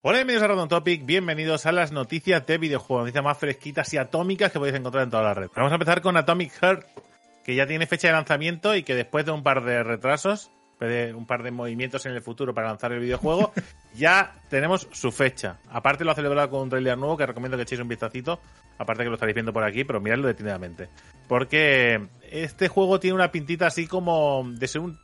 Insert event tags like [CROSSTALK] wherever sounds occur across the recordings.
Hola, bienvenidos a Random Topic, bienvenidos a las noticias de videojuegos, noticias más fresquitas y atómicas que podéis encontrar en toda la red. Vamos a empezar con Atomic Heart, que ya tiene fecha de lanzamiento y que después de un par de retrasos, de un par de movimientos en el futuro para lanzar el videojuego, [LAUGHS] ya tenemos su fecha. Aparte lo ha celebrado con un trailer nuevo que recomiendo que echéis un vistacito, aparte que lo estaréis viendo por aquí, pero miradlo detenidamente. Porque este juego tiene una pintita así como de ser un,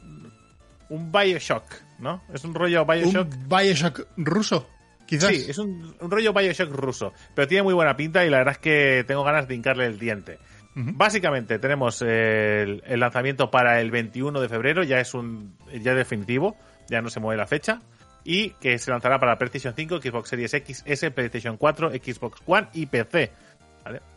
un Bioshock, ¿no? Es un rollo Bioshock. Un Bioshock ruso. Quizás. Sí, es un, rollo Bioshock ruso, pero tiene muy buena pinta y la verdad es que tengo ganas de hincarle el diente. Básicamente tenemos el, lanzamiento para el 21 de febrero, ya es un ya definitivo, ya no se mueve la fecha, y que se lanzará para PlayStation 5, Xbox Series X, S, PlayStation 4, Xbox One y PC.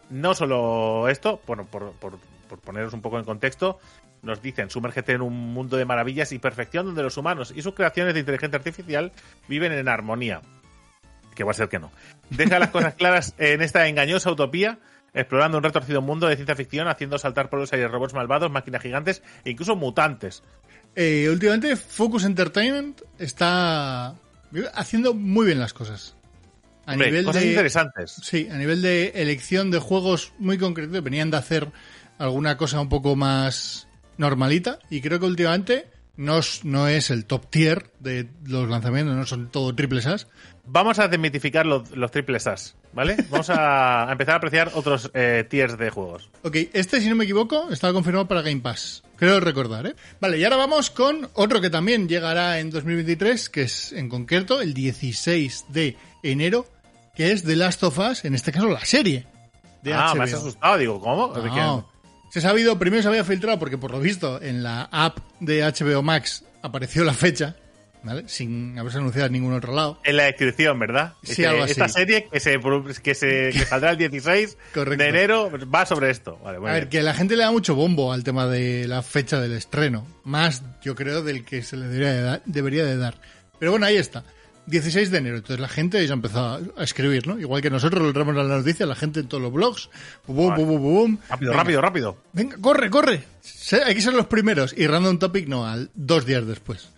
No solo esto, bueno, por, por, por poneros un poco en contexto, nos dicen, sumérgete en un mundo de maravillas y perfección donde los humanos y sus creaciones de inteligencia artificial viven en armonía que va a ser que no. Deja las cosas claras en esta engañosa utopía, explorando un retorcido mundo de ciencia ficción, haciendo saltar por los aires robots malvados, máquinas gigantes e incluso mutantes. Eh, últimamente Focus Entertainment está haciendo muy bien las cosas. A nivel cosas de, interesantes. Sí, a nivel de elección de juegos muy concretos, venían de hacer alguna cosa un poco más normalita y creo que últimamente no, no es el top tier de los lanzamientos, no son todo triples As, Vamos a desmitificar los, los triples As, ¿vale? [LAUGHS] Vamos a, empezar a apreciar otros eh, tiers de juegos. Ok, este, si no me equivoco, estaba confirmado para Game Pass. Creo recordar, ¿eh? Vale, y ahora vamos con otro que también llegará en 2023, que es en concreto el 16 de enero, que es The Last of Us, en este caso la serie. De ah, me has asustado, digo, ¿cómo? Se ha sabido, primero se había filtrado porque por lo visto en la app de HBO Max apareció la fecha sin haberse anunciado en ningún otro lado. En la descripción, ¿verdad? Sí, este, algo así. Esta serie que se, que se [LAUGHS] saldrá el 16 de enero va sobre esto. a ver, que la gente le da mucho bombo al tema de la fecha del estreno. Más, yo creo, del que se le debería de dar. Pero bueno, ahí está. 16 de enero. Entonces la gente ya ha empezado a escribir, ¿no? Igual que nosotros lo traemos la noticia, la gente en todos los blogs. rápido, rápido, rápido. Venga, corre, corre. Hay que ser los primeros. Y Random Topic no, al dos días después.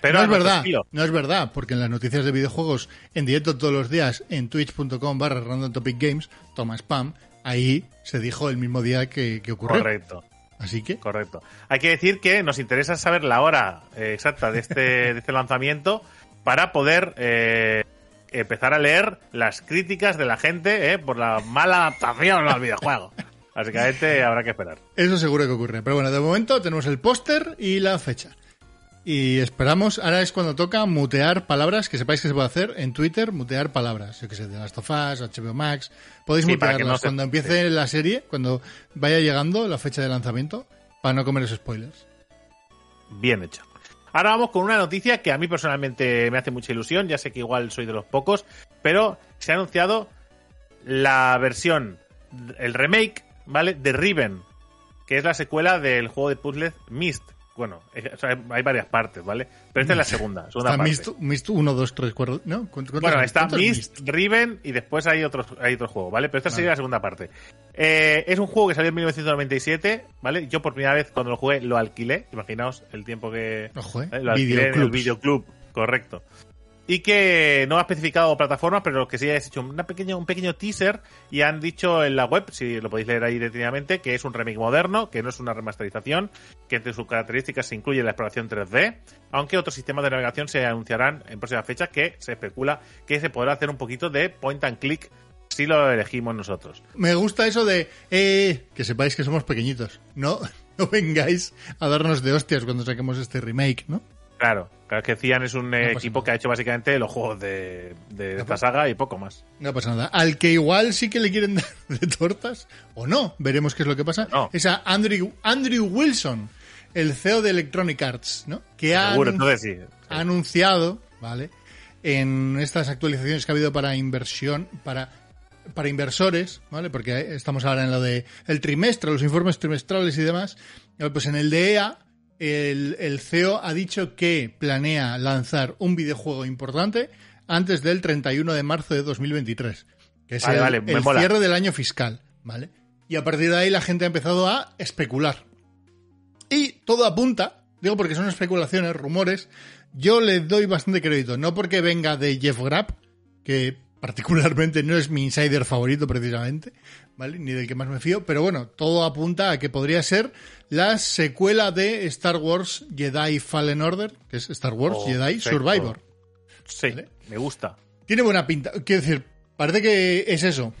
Pero, no es verdad, no es verdad, porque en las noticias de videojuegos en directo todos los días en twitch.com barra random topic games, toma spam, ahí se dijo el mismo día que, ocurrió. Correcto. Así que. Correcto. Hay que decir que nos interesa saber la hora eh, exacta de este, [LAUGHS] de este lanzamiento para poder eh, empezar a leer las críticas de la gente eh, por la mala adaptación al videojuego. Básicamente habrá que esperar. Eso seguro que ocurre. Pero bueno, de momento tenemos el póster y la fecha. Y esperamos, ahora es cuando toca mutear palabras, que sepáis que se puede hacer en Twitter, mutear palabras. Yo que sé, de Last of Us, HBO Max. Podéis mutearlas cuando empiece la serie, cuando vaya llegando la fecha de lanzamiento, para no comer esos spoilers. Bien hecho. Ahora vamos con una noticia que a mí personalmente me hace mucha ilusión, ya sé que igual soy de los pocos, pero se ha anunciado la versión, el remake, ¿vale? De Riven, que es la secuela del juego de puzzles Myst bueno, hay varias partes, ¿vale? Pero esta es la segunda. segunda está Mist, 1, 2, 3, 4, ¿no? Bueno, está Mist, Riven y después hay otros hay otro juego, ¿vale? Pero esta sería la segunda parte. Eh, es un juego que salió en 1997, ¿vale? Yo por primera vez cuando lo jugué lo alquilé. Imaginaos el tiempo que Ojo, ¿eh? lo alquilé en el videoclub. Correcto y que no ha especificado plataformas, pero que sí es hecho una pequeña, un pequeño teaser y han dicho en la web, si lo podéis leer ahí detenidamente, que es un remake moderno, que no es una remasterización, que entre sus características se incluye la exploración 3D, aunque otros sistemas de navegación se anunciarán en próximas fechas que se especula que se podrá hacer un poquito de point and click si lo elegimos nosotros. Me gusta eso de eh, que sepáis que somos pequeñitos. No, [LAUGHS] no vengáis a darnos de hostias cuando saquemos este remake, ¿no? Claro, claro que Cian es un equipo que ha hecho básicamente los juegos de, esta saga y poco más. No pasa nada. Al que igual sí que le quieren [LAUGHS] dar de tortas, o no, veremos qué es lo que pasa, es a Andrew, Andrew Wilson, el CEO de Electronic Arts, ¿no? Que ha, ha anunciado, ¿vale? En estas actualizaciones que ha habido para inversión, para para inversores, ¿vale? Porque estamos ahora en lo de el trimestre, los informes trimestrales y demás. Pues en el DEA el, CEO ha dicho que planea lanzar un videojuego importante antes del 31 de marzo de 2023, que es el, cierre del año fiscal, ¿vale? Y a partir de ahí la gente ha empezado a especular. Y todo apunta, digo porque son especulaciones, rumores, yo le doy bastante crédito, no porque venga de Jeff Grapp, que particularmente no es mi insider favorito precisamente, ¿vale? Ni del que más me fío, pero bueno, todo apunta a que podría ser la secuela de Star Wars Jedi Fallen Order, que es Star Wars oh, Jedi Survivor. Sí, me gusta. Tiene buena pinta, quiero decir, parece que es eso.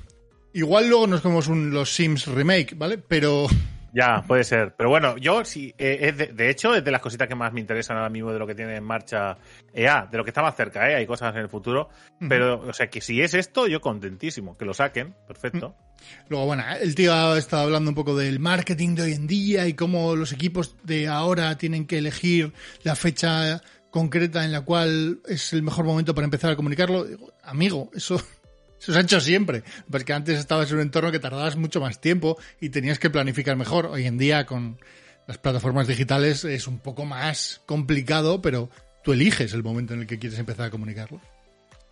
Igual luego nos comemos un Los Sims remake, ¿vale? Pero ya, puede ser. Pero bueno, yo sí, eh, es de, hecho, es de las cositas que más me interesan ahora mismo de lo que tiene en marcha EA, de lo que está más cerca, ¿eh? Hay cosas en el futuro. Pero, o sea, que si es esto, yo contentísimo. Que lo saquen, perfecto. Luego, bueno, el tío ha estado hablando un poco del marketing de hoy en día y cómo los equipos de ahora tienen que elegir la fecha concreta en la cual es el mejor momento para empezar a comunicarlo. amigo, eso se os ha hecho siempre. Porque antes estabas en un entorno que tardabas mucho más tiempo y tenías que planificar mejor. Hoy en día, con las plataformas digitales, es un poco más complicado, pero tú eliges el momento en el que quieres empezar a comunicarlo.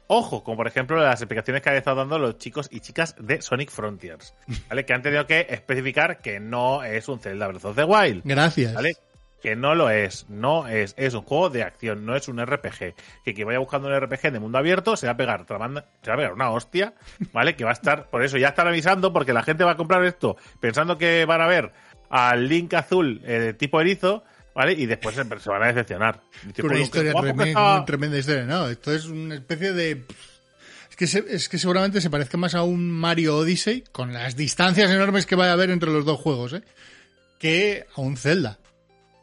Ojo, como por ejemplo las explicaciones que han estado dando los chicos y chicas de Sonic Frontiers, ¿vale? Que han tenido que especificar que no es un Zelda Breath of the Wild. Gracias. ¿Vale? Que no lo es, no es, es un juego de acción, no es un RPG. Que quien vaya buscando un RPG de mundo abierto se va a pegar, se va a pegar una hostia, ¿vale? Que va a estar, por eso ya están avisando, porque la gente va a comprar esto pensando que van a ver al Link azul eh, tipo erizo, ¿vale? Y después se, van a decepcionar. una historia tremenda, tremenda historia, ¿no? Esto es una especie de... Es que, es que seguramente se parezca más a un Mario Odyssey, con las distancias enormes que va a haber entre los dos juegos, ¿eh? Que a un Zelda.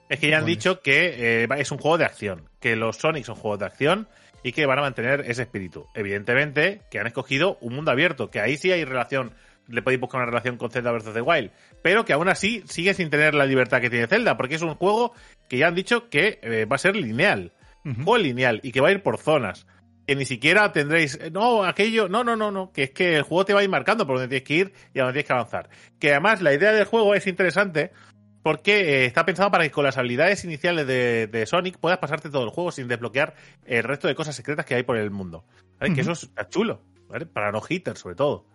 Es que ya han dicho que eh, es un juego de acción, que los Sonic son juegos de acción y que van a mantener ese espíritu. Evidentemente que han escogido un mundo abierto, que ahí sí hay relación, le podéis buscar una relación con Zelda vs. The Wild, pero que aún así sigue sin tener la libertad que tiene Zelda, porque es un juego que ya han dicho que eh, va a ser lineal, un juego lineal y que va a ir por zonas. Que ni siquiera tendréis, no, aquello, no, no, no, no, que es que el juego te va a ir marcando por donde tienes que ir y a donde tienes que avanzar. Que además la idea del juego es interesante porque eh, está pensado para que con las habilidades iniciales de, Sonic puedas pasarte todo el juego sin desbloquear el resto de cosas secretas que hay por el mundo. Que eso es chulo, ¿vale? Para no hitters, sobre todo.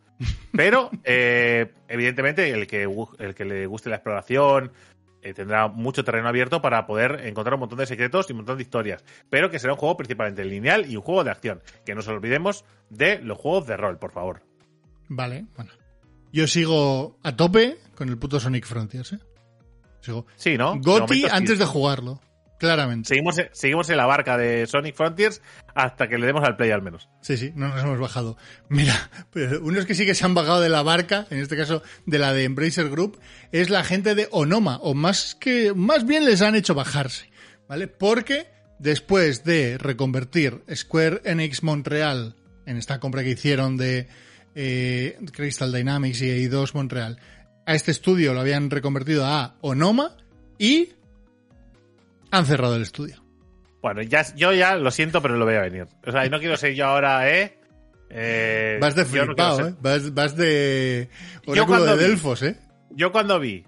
Pero, [LAUGHS] eh, evidentemente, el que, el que le guste la exploración eh, tendrá mucho terreno abierto para poder encontrar un montón de secretos y un montón de historias. Pero que será un juego principalmente lineal y un juego de acción. Que no nos olvidemos de los juegos de rol, por favor. Vale, bueno. Yo sigo a tope con el puto Sonic Frontiers, ¿eh? Sí, ¿no? Goti antes de jugarlo. Claramente. Seguimos, seguimos en la barca de Sonic Frontiers hasta que le demos al play al menos. Sí, sí, no nos hemos bajado. Mira, pues, unos que sí que se han bajado de la barca, en este caso de la de Embracer Group, es la gente de Onoma, o más que, más bien les han hecho bajarse, ¿vale? Porque después de reconvertir Square Enix Montreal en esta compra que hicieron de eh, Crystal Dynamics y EI2 Montreal, a este estudio lo habían reconvertido a Onoma y han cerrado el estudio. Bueno, ya, yo ya lo siento, pero lo voy a venir. O sea, no quiero ser yo ahora, ¿eh? eh vas de flipado, ¿eh? Vas, de oráculo de Delfos, ¿eh? Yo cuando vi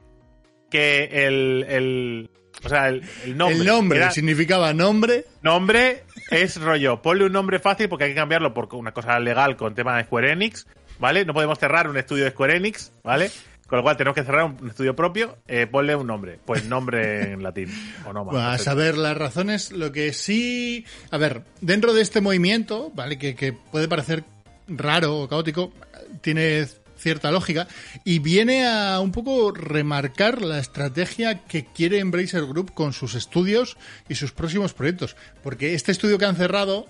que el, o sea, el, nombre. El nombre significaba nombre. Nombre es rollo. Ponle un nombre fácil porque hay que cambiarlo por una cosa legal con tema de Square Enix, ¿vale? No podemos cerrar un estudio de Square Enix, ¿vale? Con lo cual tenemos que cerrar un estudio propio, eh, ponle un nombre, pues nombre [LAUGHS] en latín o no más. a saber las razones, lo que sí, a ver, dentro de este movimiento, vale, que, que puede parecer raro o caótico, tiene cierta lógica y viene a un poco remarcar la estrategia que quiere Embracer Group con sus estudios y sus próximos proyectos, porque este estudio que han cerrado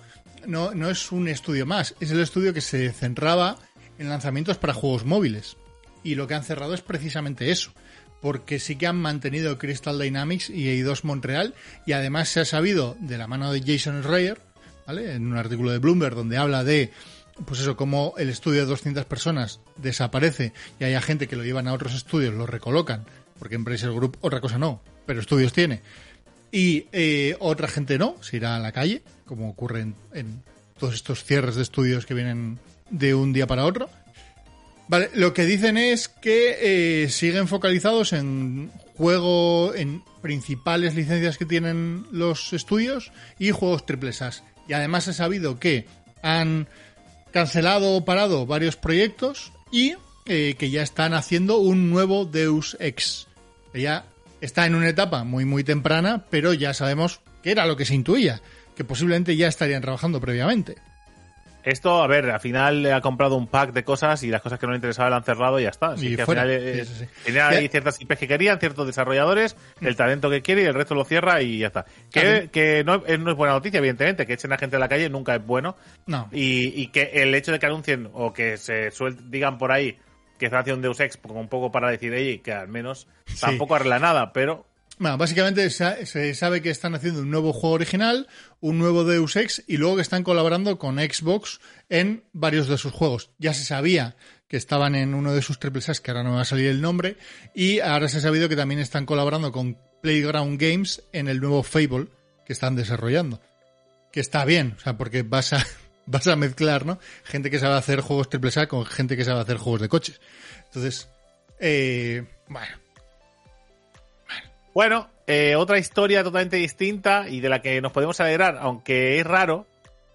no, no es un estudio más, es el estudio que se centraba en lanzamientos para juegos móviles y lo que han cerrado es precisamente eso. Porque sí que han mantenido Crystal Dynamics y EI2 Montreal y además se ha sabido de la mano de Jason Schreier, ¿vale? En un artículo de Bloomberg donde habla de pues eso, cómo el estudio de 200 personas desaparece y hay gente que lo llevan a otros estudios, lo recolocan, porque Embracer Group otra cosa no, pero estudios tiene. Y eh, otra gente no, se irá a la calle, como ocurre en todos estos cierres de estudios que vienen de un día para otro. Vale, lo que dicen es que eh, siguen focalizados en juego, en principales licencias que tienen los estudios y juegos triple SAS. Y además he sabido que han cancelado o parado varios proyectos y eh, que ya están haciendo un nuevo Deus Ex. Ya está en una etapa muy muy temprana, pero ya sabemos que era lo que se intuía, que posiblemente ya estarían trabajando previamente. Esto, a ver, al final ha comprado un pack de cosas y las cosas que no le interesaban lo han cerrado y ya está. Así que al final eh, ciertas IPs que querían, ciertos desarrolladores, el talento que quiere y el resto lo cierra y ya está. Que, que no, es buena noticia, evidentemente, que echen a gente a la calle nunca es bueno. No. Y, y que el hecho de que anuncien o que se digan por ahí que están haciendo Deus Ex como un poco para decir, ella que al menos tampoco arregla nada, pero bueno, básicamente se sabe que están haciendo un nuevo juego original, un nuevo Deus Ex y luego que están colaborando con Xbox en varios de sus juegos. Ya se sabía que estaban en uno de sus triple que ahora no me va a salir el nombre, y ahora se ha sabido que también están colaborando con Playground Games en el nuevo Fable que están desarrollando. Que está bien, o sea, porque vas a, [LAUGHS] vas a mezclar, ¿no? Gente que sabe hacer juegos triple con gente que sabe hacer juegos de coches. Entonces, eh, bueno bueno, eh, otra historia totalmente distinta y de la que nos podemos alegrar, aunque es raro,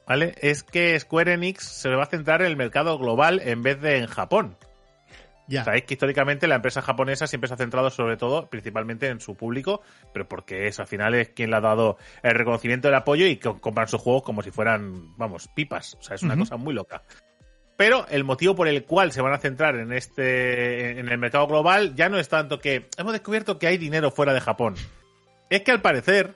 ¿vale? Es que Square Enix se va a centrar en el mercado global en vez de en Japón. Ya. Sabéis que históricamente la empresa japonesa siempre se ha centrado sobre todo, principalmente en su público, pero porque eso al final es quien le ha dado el reconocimiento del apoyo y que compran sus juegos como si fueran, vamos, pipas. O sea, es una cosa muy loca. Pero el motivo por el cual se van a centrar en este en el mercado global ya no es tanto que hemos descubierto que hay dinero fuera de Japón. Es que al parecer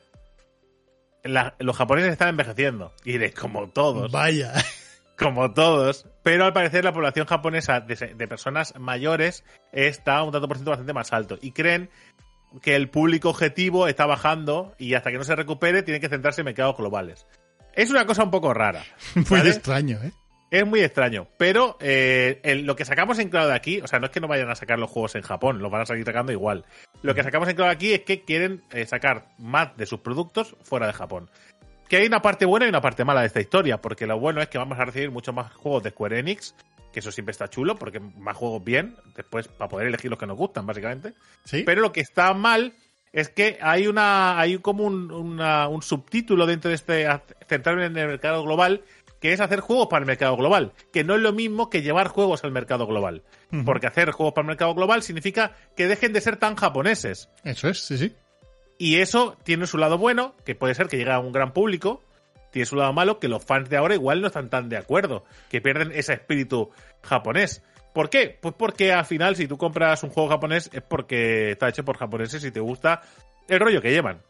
los japoneses están envejeciendo. Y diréis, como todos. Vaya. [LAUGHS] Como todos. Pero al parecer la población japonesa de, personas mayores está un tanto por ciento bastante más alto. Y creen que el público objetivo está bajando y hasta que no se recupere tienen que centrarse en mercados globales. Es una cosa un poco rara. [LAUGHS] Muy extraño, ¿eh? Es muy extraño, pero eh, lo que sacamos en claro de aquí, o sea, no es que no vayan a sacar los juegos en Japón, los van a seguir sacando igual. Lo que sacamos en claro aquí es que quieren eh, sacar más de sus productos fuera de Japón. Que hay una parte buena y una parte mala de esta historia, porque lo bueno es que vamos a recibir muchos más juegos de Square Enix, que eso siempre está chulo, porque más juegos bien, después para poder elegir los que nos gustan, básicamente. ¿Sí? Pero lo que está mal es que hay una hay como un, un subtítulo dentro de este centrarme en el mercado global que es hacer juegos para el mercado global, que no es lo mismo que llevar juegos al mercado global. Porque hacer juegos para el mercado global significa que dejen de ser tan japoneses. Eso es, sí, sí. Y eso tiene su lado bueno, que puede ser que llegue a un gran público, tiene su lado malo, que los fans de ahora igual no están tan de acuerdo, que pierden ese espíritu japonés. ¿Por qué? Pues porque al final si tú compras un juego japonés es porque está hecho por japoneses y te gusta el rollo que llevan.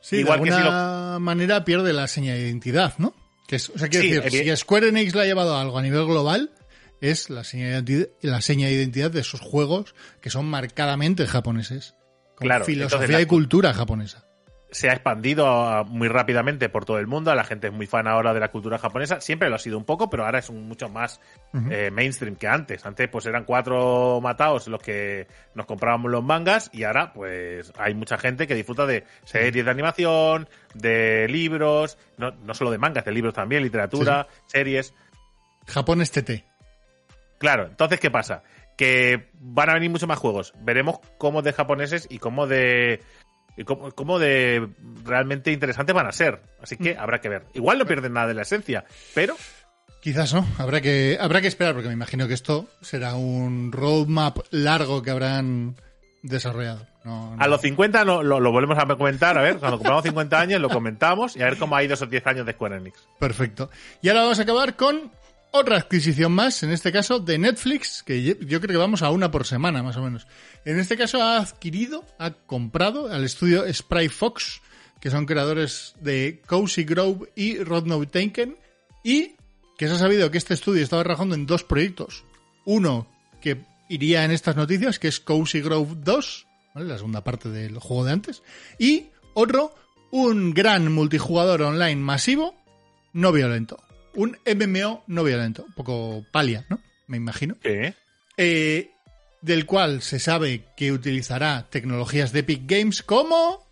Sí, Igual de alguna manera pierde la señal de identidad, ¿no? Que es, o sea, quiero decir, si Square Enix le ha llevado algo a nivel global, es la seña de, la seña de identidad de esos juegos que son marcadamente japoneses. Con claro, filosofía y cultura japonesa se ha expandido muy rápidamente por todo el mundo. La gente es muy fan ahora de la cultura japonesa. Siempre lo ha sido un poco, pero ahora es mucho más eh, mainstream que antes. Antes, pues eran cuatro mataos los que nos comprábamos los mangas y ahora, pues hay mucha gente que disfruta de series de animación, de libros, no, no solo de mangas, de libros también, literatura, series. Japón es TT. Claro, entonces, ¿qué pasa? Que van a venir muchos más juegos. Veremos cómo de japoneses y cómo de y cómo, de realmente interesantes van a ser. Así que mm. habrá que ver. Igual no pierden nada de la esencia, pero... Quizás no, habrá que, habrá que esperar porque me imagino que esto será un roadmap largo que habrán desarrollado. A los 50 no, lo, volvemos a comentar, a ver, cuando compramos 50 años lo comentamos y a ver cómo ha ido esos 10 años de Square Enix. Perfecto. Y ahora vamos a acabar con otra adquisición más, en este caso de Netflix, que yo creo que vamos a una por semana más o menos. En este caso ha adquirido, ha comprado al estudio Spry Fox, que son creadores de Cozy Grove y Rodno Taken, y que se ha sabido que este estudio estaba trabajando en dos proyectos. Uno que iría en estas noticias, que es Cozy Grove 2, la segunda parte del juego de antes, y otro, un gran multijugador online masivo, no violento un MMO no violento, un poco palia, ¿no? Me imagino. ¿Qué? Eh, del cual se sabe que utilizará tecnologías de Epic Games como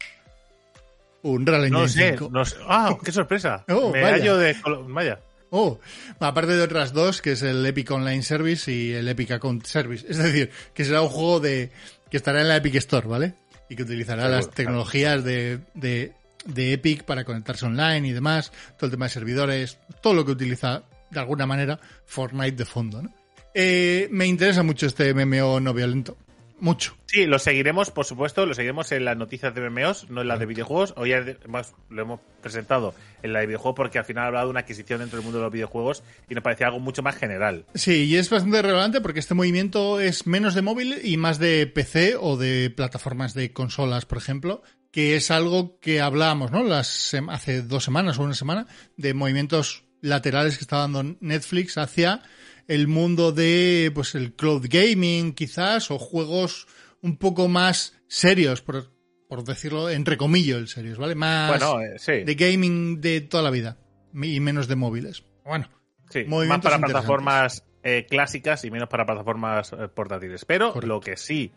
un Real no sé, No sé. ¡Ah, qué sorpresa! Oh, Me vaya. de... Vaya. Oh, aparte de otras dos, que es el Epic Online Service y el Epic Account Service. Es decir, que será un juego de que estará en la Epic Store, ¿vale? Y que utilizará las tecnologías de, de de Epic para conectarse online y demás, todo el tema de servidores, todo lo que utiliza de alguna manera Fortnite de fondo. ¿no? Eh, me interesa mucho este MMO no violento. mucho. Sí, lo seguiremos, por supuesto, lo seguiremos en las noticias de MMOs, no en las de videojuegos. Hoy además lo hemos presentado en la de videojuegos porque al final ha hablado de una adquisición dentro del mundo de los videojuegos y nos parecía algo mucho más general. Sí, y es bastante relevante porque este movimiento es menos de móvil y más de PC o de plataformas de consolas, por ejemplo, que es algo que hablábamos, ¿no? Las, hace dos semanas o una semana, de movimientos laterales que está dando Netflix hacia el mundo de pues el cloud gaming quizás o juegos un poco más serios por, por decirlo entre comillas serios vale más eh, de gaming de toda la vida y menos de móviles. Bueno sí, más para plataformas eh, clásicas y menos para plataformas eh, portátiles. Pero lo que sí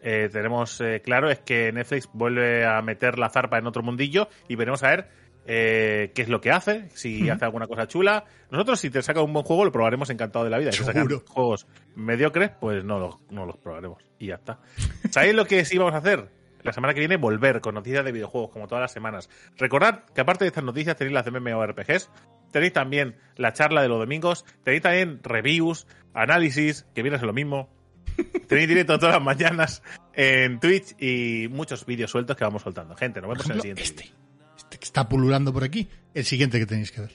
tenemos claro es que Netflix vuelve a meter la zarpa en otro mundillo y veremos a ver eh, qué es lo que hace, si hace alguna cosa chula. Nosotros, si te saca un buen juego, lo probaremos encantado de la vida. Si sacan juegos mediocres, pues no los, no los probaremos. Y ya está. ¿Sabéis lo que sí vamos a hacer? La semana que viene volver con noticias de videojuegos, como todas las semanas. Recordad que aparte de estas noticias tenéis las de MMORPGs, tenéis también la charla de los domingos, tenéis también reviews, análisis, que viene a ser lo mismo. Tenéis directo todas las mañanas en Twitch y muchos vídeos sueltos que vamos soltando. Gente, nos vemos en el siguiente. Este que está pululando por aquí, el siguiente que tenéis que ver.